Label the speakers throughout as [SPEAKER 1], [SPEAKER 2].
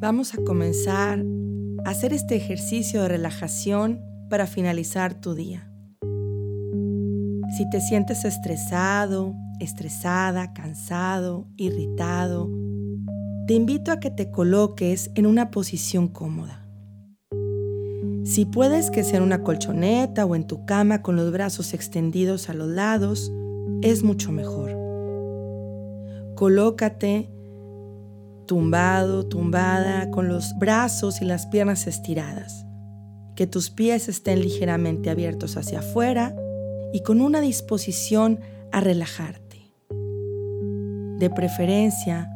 [SPEAKER 1] Vamos a comenzar a hacer este ejercicio de relajación para finalizar tu día. Si te sientes estresado, estresada, cansado, irritado, te invito a que te coloques en una posición cómoda. Si puedes que sea en una colchoneta o en tu cama con los brazos extendidos a los lados, es mucho mejor. Colócate tumbado, tumbada, con los brazos y las piernas estiradas. Que tus pies estén ligeramente abiertos hacia afuera y con una disposición a relajarte. De preferencia,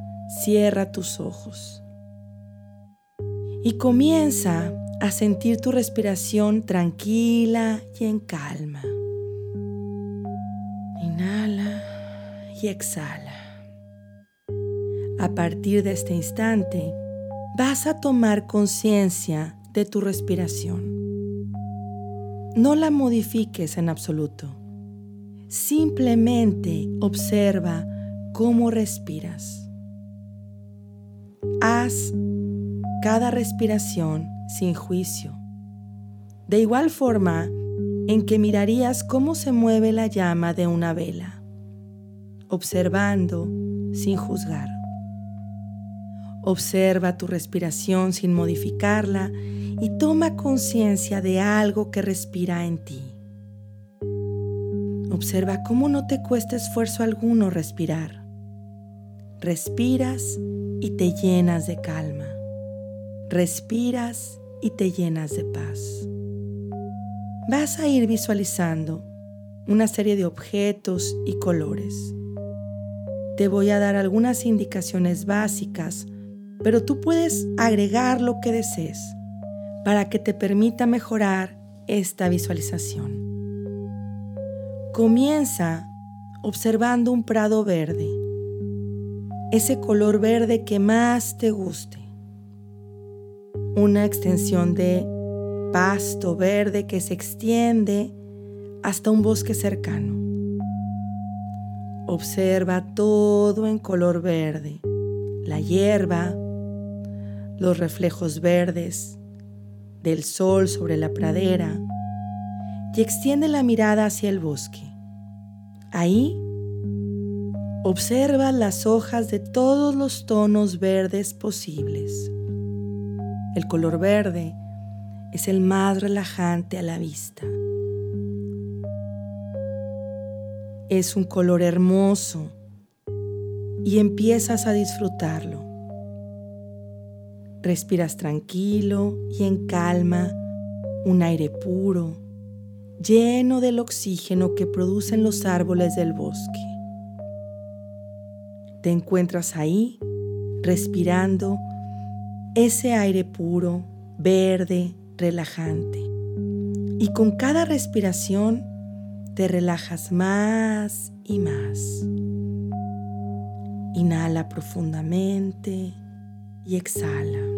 [SPEAKER 1] cierra tus ojos. Y comienza a sentir tu respiración tranquila y en calma. Inhala y exhala. A partir de este instante, vas a tomar conciencia de tu respiración. No la modifiques en absoluto. Simplemente observa cómo respiras. Haz cada respiración sin juicio. De igual forma en que mirarías cómo se mueve la llama de una vela, observando sin juzgar. Observa tu respiración sin modificarla y toma conciencia de algo que respira en ti. Observa cómo no te cuesta esfuerzo alguno respirar. Respiras y te llenas de calma. Respiras y te llenas de paz. Vas a ir visualizando una serie de objetos y colores. Te voy a dar algunas indicaciones básicas, pero tú puedes agregar lo que desees para que te permita mejorar esta visualización. Comienza observando un prado verde, ese color verde que más te guste una extensión de pasto verde que se extiende hasta un bosque cercano. Observa todo en color verde, la hierba, los reflejos verdes del sol sobre la pradera y extiende la mirada hacia el bosque. Ahí observa las hojas de todos los tonos verdes posibles. El color verde es el más relajante a la vista. Es un color hermoso y empiezas a disfrutarlo. Respiras tranquilo y en calma un aire puro, lleno del oxígeno que producen los árboles del bosque. Te encuentras ahí, respirando ese aire puro, verde, relajante. Y con cada respiración te relajas más y más. Inhala profundamente y exhala.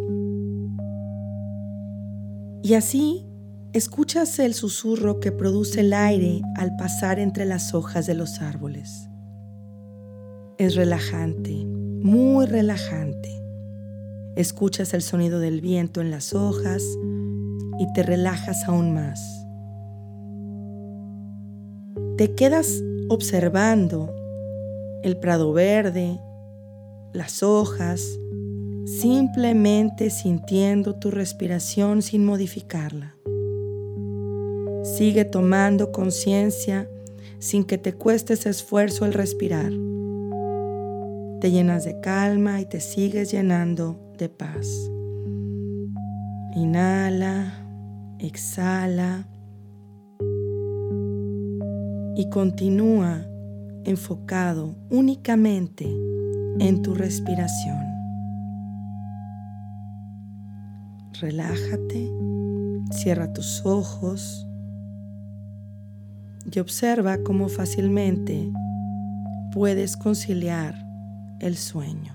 [SPEAKER 1] Y así escuchas el susurro que produce el aire al pasar entre las hojas de los árboles. Es relajante, muy relajante. Escuchas el sonido del viento en las hojas y te relajas aún más. Te quedas observando el prado verde, las hojas, simplemente sintiendo tu respiración sin modificarla. Sigue tomando conciencia sin que te cueste esfuerzo el respirar. Te llenas de calma y te sigues llenando de paz. Inhala, exhala y continúa enfocado únicamente en tu respiración. Relájate, cierra tus ojos y observa cómo fácilmente puedes conciliar el sueño.